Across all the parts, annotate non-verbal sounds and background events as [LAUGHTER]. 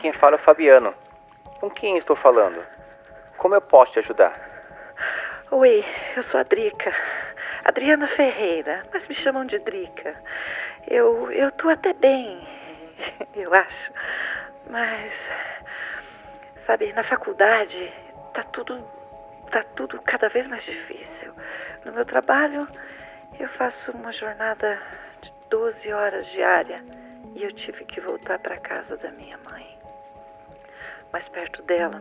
Quem fala é o Fabiano. Com quem estou falando? Como eu posso te ajudar? Oi, eu sou a Drica. Adriana Ferreira, mas me chamam de Drica. Eu, eu tô até bem, [LAUGHS] eu acho. Mas, sabe, na faculdade tá tudo, tá tudo cada vez mais difícil. No meu trabalho, eu faço uma jornada de 12 horas diária e eu tive que voltar para casa da minha mãe. Mas perto dela,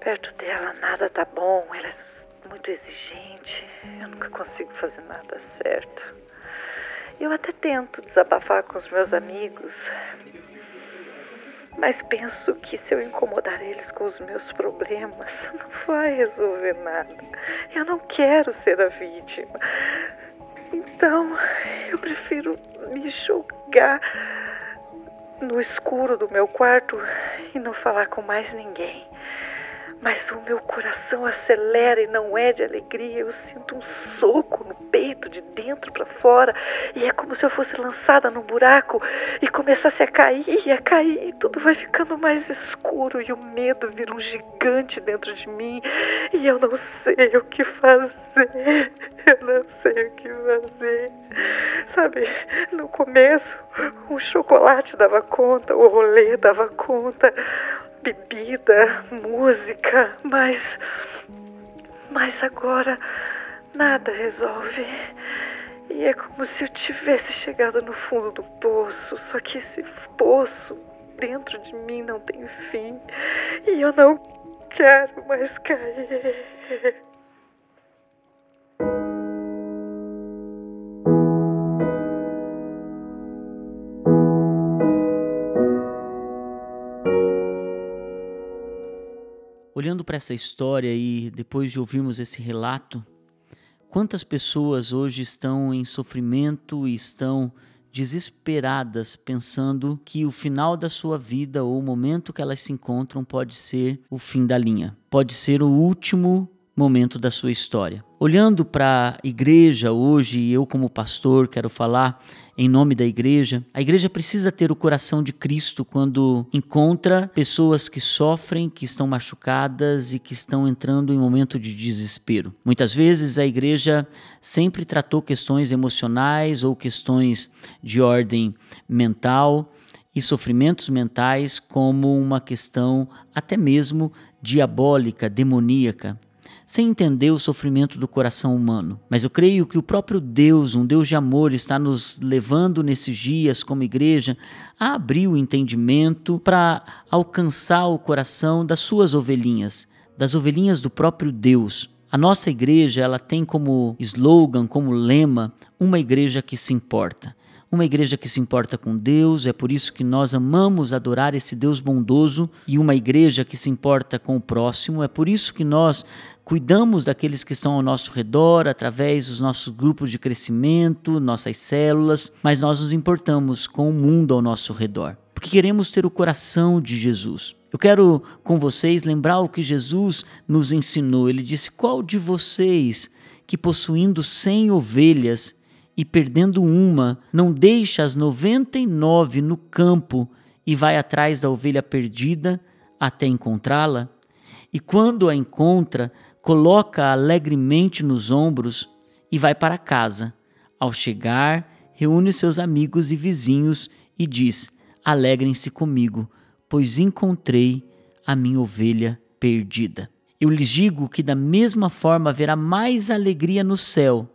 perto dela nada tá bom, ela é muito exigente, eu nunca consigo fazer nada certo. Eu até tento desabafar com os meus amigos, mas penso que se eu incomodar eles com os meus problemas, [LAUGHS] não vai resolver nada. Eu não quero ser a vítima. Então, eu prefiro me jogar no escuro do meu quarto e não falar com mais ninguém. Mas o meu coração acelera e não é de alegria. Eu sinto um soco no peito, de dentro para fora, e é como se eu fosse lançada num buraco e começasse a cair e a cair, e tudo vai ficando mais escuro e o medo vira um gigante dentro de mim, e eu não sei o que fazer. Eu não sei o que fazer. Sabe, no começo, o chocolate dava conta, o rolê dava conta bebida, música, mas. Mas agora nada resolve. E é como se eu tivesse chegado no fundo do poço, só que esse poço dentro de mim não tem fim. E eu não quero mais cair. Olhando para essa história e depois de ouvirmos esse relato, quantas pessoas hoje estão em sofrimento e estão desesperadas, pensando que o final da sua vida ou o momento que elas se encontram pode ser o fim da linha, pode ser o último momento da sua história. Olhando para a igreja hoje, eu como pastor quero falar em nome da igreja. A igreja precisa ter o coração de Cristo quando encontra pessoas que sofrem, que estão machucadas e que estão entrando em momento de desespero. Muitas vezes a igreja sempre tratou questões emocionais ou questões de ordem mental e sofrimentos mentais como uma questão até mesmo diabólica, demoníaca sem entender o sofrimento do coração humano. Mas eu creio que o próprio Deus, um Deus de amor, está nos levando nesses dias como igreja a abrir o entendimento para alcançar o coração das suas ovelhinhas, das ovelhinhas do próprio Deus. A nossa igreja, ela tem como slogan, como lema, uma igreja que se importa uma igreja que se importa com Deus, é por isso que nós amamos adorar esse Deus bondoso e uma igreja que se importa com o próximo, é por isso que nós cuidamos daqueles que estão ao nosso redor através dos nossos grupos de crescimento, nossas células, mas nós nos importamos com o mundo ao nosso redor, porque queremos ter o coração de Jesus. Eu quero com vocês lembrar o que Jesus nos ensinou. Ele disse: Qual de vocês que possuindo cem ovelhas e perdendo uma, não deixa as noventa e nove no campo e vai atrás da ovelha perdida até encontrá-la? E quando a encontra, coloca alegremente nos ombros e vai para casa. Ao chegar, reúne seus amigos e vizinhos e diz: Alegrem-se comigo, pois encontrei a minha ovelha perdida. Eu lhes digo que da mesma forma haverá mais alegria no céu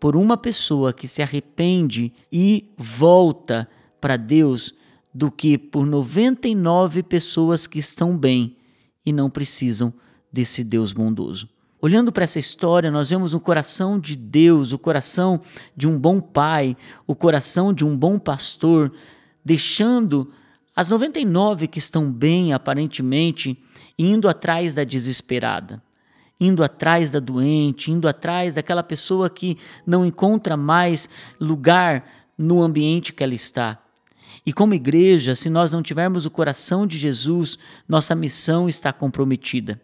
por uma pessoa que se arrepende e volta para Deus do que por 99 pessoas que estão bem e não precisam desse Deus bondoso. Olhando para essa história, nós vemos o coração de Deus, o coração de um bom pai, o coração de um bom pastor, deixando as 99 que estão bem, aparentemente, indo atrás da desesperada indo atrás da doente, indo atrás daquela pessoa que não encontra mais lugar no ambiente que ela está. E como igreja, se nós não tivermos o coração de Jesus, nossa missão está comprometida.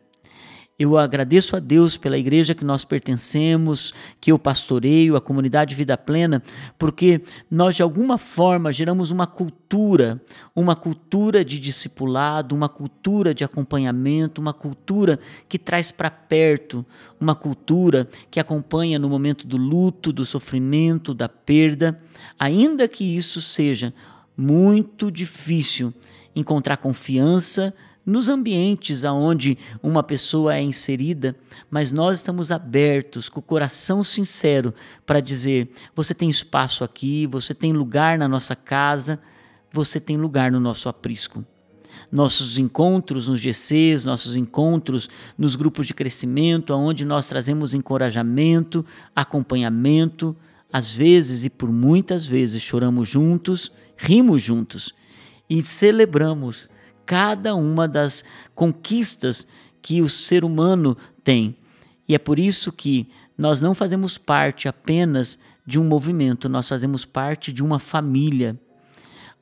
Eu agradeço a Deus pela igreja que nós pertencemos, que eu pastoreio, a comunidade Vida Plena, porque nós de alguma forma geramos uma cultura, uma cultura de discipulado, uma cultura de acompanhamento, uma cultura que traz para perto, uma cultura que acompanha no momento do luto, do sofrimento, da perda, ainda que isso seja muito difícil encontrar confiança nos ambientes aonde uma pessoa é inserida, mas nós estamos abertos, com o coração sincero, para dizer: você tem espaço aqui, você tem lugar na nossa casa, você tem lugar no nosso aprisco. Nossos encontros nos GCs, nossos encontros nos grupos de crescimento, aonde nós trazemos encorajamento, acompanhamento, às vezes e por muitas vezes choramos juntos, rimos juntos e celebramos cada uma das conquistas que o ser humano tem. E é por isso que nós não fazemos parte apenas de um movimento, nós fazemos parte de uma família.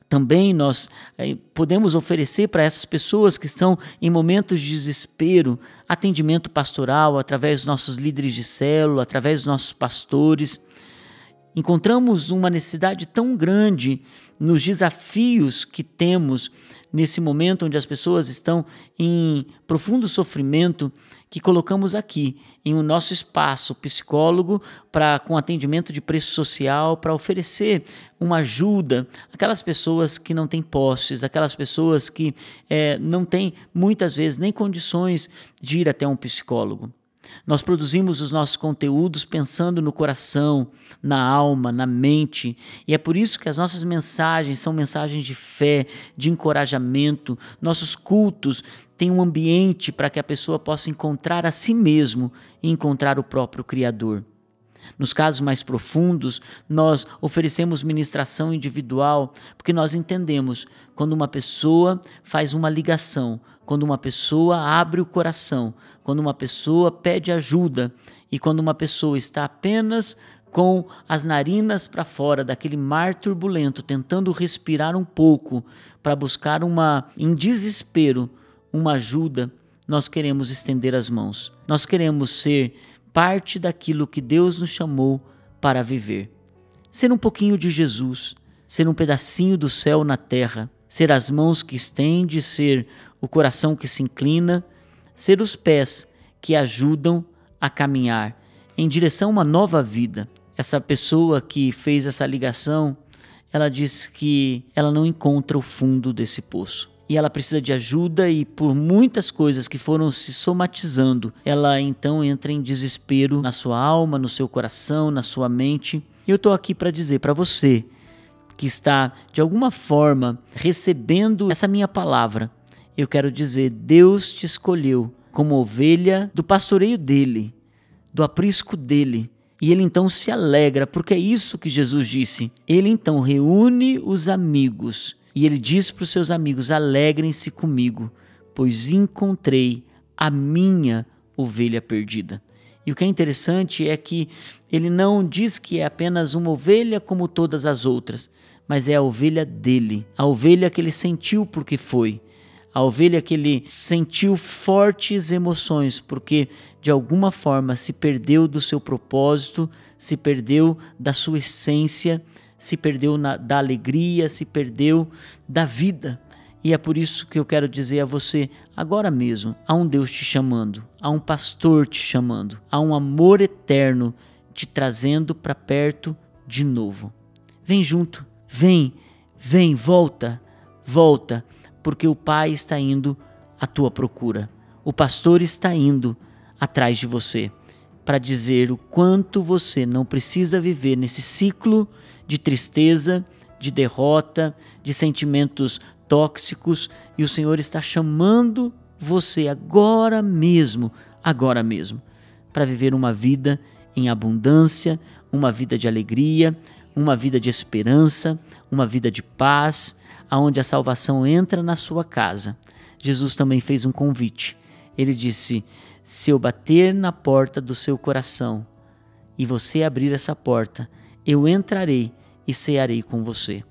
Também nós eh, podemos oferecer para essas pessoas que estão em momentos de desespero atendimento pastoral através dos nossos líderes de célula, através dos nossos pastores. Encontramos uma necessidade tão grande nos desafios que temos nesse momento onde as pessoas estão em profundo sofrimento, que colocamos aqui em um nosso espaço psicólogo para com atendimento de preço social para oferecer uma ajuda aquelas pessoas que não têm posses, aquelas pessoas que é, não têm muitas vezes nem condições de ir até um psicólogo. Nós produzimos os nossos conteúdos pensando no coração, na alma, na mente, e é por isso que as nossas mensagens são mensagens de fé, de encorajamento. Nossos cultos têm um ambiente para que a pessoa possa encontrar a si mesmo e encontrar o próprio Criador. Nos casos mais profundos, nós oferecemos ministração individual, porque nós entendemos quando uma pessoa faz uma ligação, quando uma pessoa abre o coração, quando uma pessoa pede ajuda e quando uma pessoa está apenas com as narinas para fora daquele mar turbulento, tentando respirar um pouco para buscar uma em desespero uma ajuda, nós queremos estender as mãos. Nós queremos ser parte daquilo que Deus nos chamou para viver. Ser um pouquinho de Jesus, ser um pedacinho do céu na terra, ser as mãos que estende, ser o coração que se inclina, ser os pés que ajudam a caminhar em direção a uma nova vida. Essa pessoa que fez essa ligação, ela disse que ela não encontra o fundo desse poço e ela precisa de ajuda e por muitas coisas que foram se somatizando, ela então entra em desespero na sua alma, no seu coração, na sua mente. E eu estou aqui para dizer para você que está de alguma forma recebendo essa minha palavra, eu quero dizer: Deus te escolheu como ovelha do pastoreio dele, do aprisco dele. E ele então se alegra, porque é isso que Jesus disse. Ele então reúne os amigos e ele diz para os seus amigos: Alegrem-se comigo, pois encontrei a minha ovelha perdida. E o que é interessante é que ele não diz que é apenas uma ovelha como todas as outras, mas é a ovelha dele, a ovelha que ele sentiu porque foi, a ovelha que ele sentiu fortes emoções porque de alguma forma se perdeu do seu propósito, se perdeu da sua essência se perdeu na, da alegria, se perdeu da vida. E é por isso que eu quero dizer a você, agora mesmo, há um Deus te chamando, há um pastor te chamando, há um amor eterno te trazendo para perto de novo. Vem junto, vem, vem, volta, volta, porque o Pai está indo à tua procura. O pastor está indo atrás de você para dizer o quanto você não precisa viver nesse ciclo de tristeza, de derrota, de sentimentos tóxicos, e o Senhor está chamando você agora mesmo, agora mesmo, para viver uma vida em abundância, uma vida de alegria, uma vida de esperança, uma vida de paz, aonde a salvação entra na sua casa. Jesus também fez um convite. Ele disse: se eu bater na porta do seu coração e você abrir essa porta, eu entrarei e cearei com você.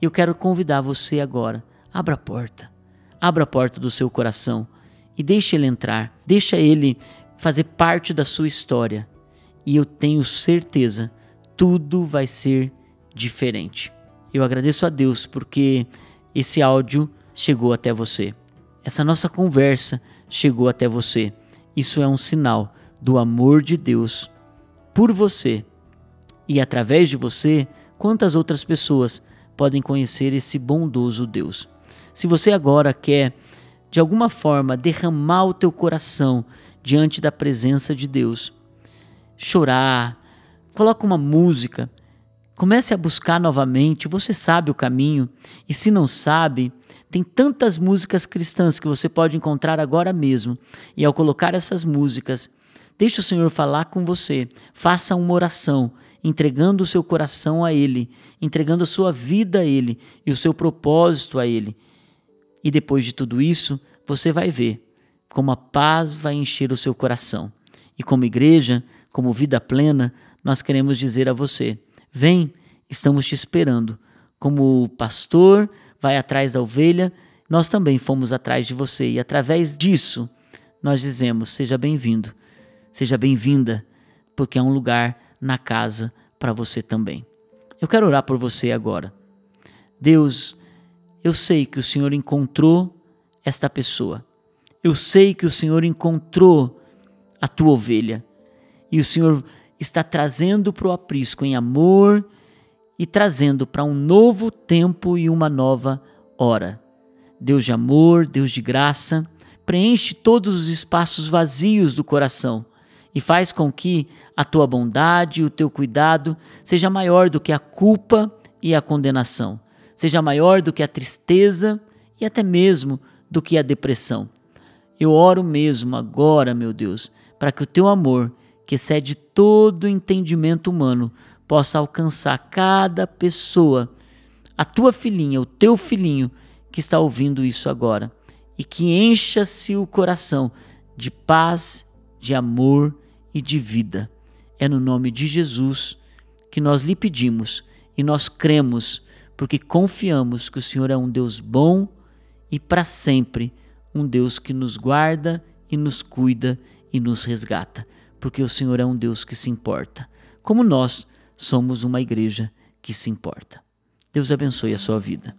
Eu quero convidar você agora. Abra a porta. Abra a porta do seu coração e deixa ele entrar, deixa ele fazer parte da sua história. E eu tenho certeza, tudo vai ser diferente. Eu agradeço a Deus porque esse áudio chegou até você. Essa nossa conversa chegou até você. Isso é um sinal do amor de Deus por você. E através de você, quantas outras pessoas podem conhecer esse bondoso Deus? Se você agora quer de alguma forma derramar o teu coração diante da presença de Deus, chorar, coloca uma música, comece a buscar novamente, você sabe o caminho, e se não sabe, tem tantas músicas cristãs que você pode encontrar agora mesmo, e ao colocar essas músicas, deixe o Senhor falar com você, faça uma oração, entregando o seu coração a Ele, entregando a sua vida a Ele e o seu propósito a Ele. E depois de tudo isso, você vai ver como a paz vai encher o seu coração. E como igreja, como vida plena, nós queremos dizer a você: vem, estamos te esperando. Como o pastor vai atrás da ovelha, nós também fomos atrás de você e através disso nós dizemos: seja bem-vindo, seja bem-vinda, porque é um lugar na casa para você também. Eu quero orar por você agora. Deus, eu sei que o Senhor encontrou esta pessoa. Eu sei que o Senhor encontrou a tua ovelha e o Senhor está trazendo para o aprisco em amor e trazendo para um novo tempo e uma nova hora. Deus de amor, Deus de graça, preenche todos os espaços vazios do coração e faz com que a tua bondade e o teu cuidado seja maior do que a culpa e a condenação, seja maior do que a tristeza e até mesmo do que a depressão. Eu oro mesmo agora, meu Deus, para que o teu amor, que excede todo entendimento humano, possa alcançar cada pessoa, a tua filhinha, o teu filhinho que está ouvindo isso agora, e que encha-se o coração de paz, de amor e de vida. É no nome de Jesus que nós lhe pedimos e nós cremos, porque confiamos que o Senhor é um Deus bom e para sempre um Deus que nos guarda e nos cuida e nos resgata, porque o Senhor é um Deus que se importa, como nós somos uma igreja que se importa. Deus abençoe a sua vida.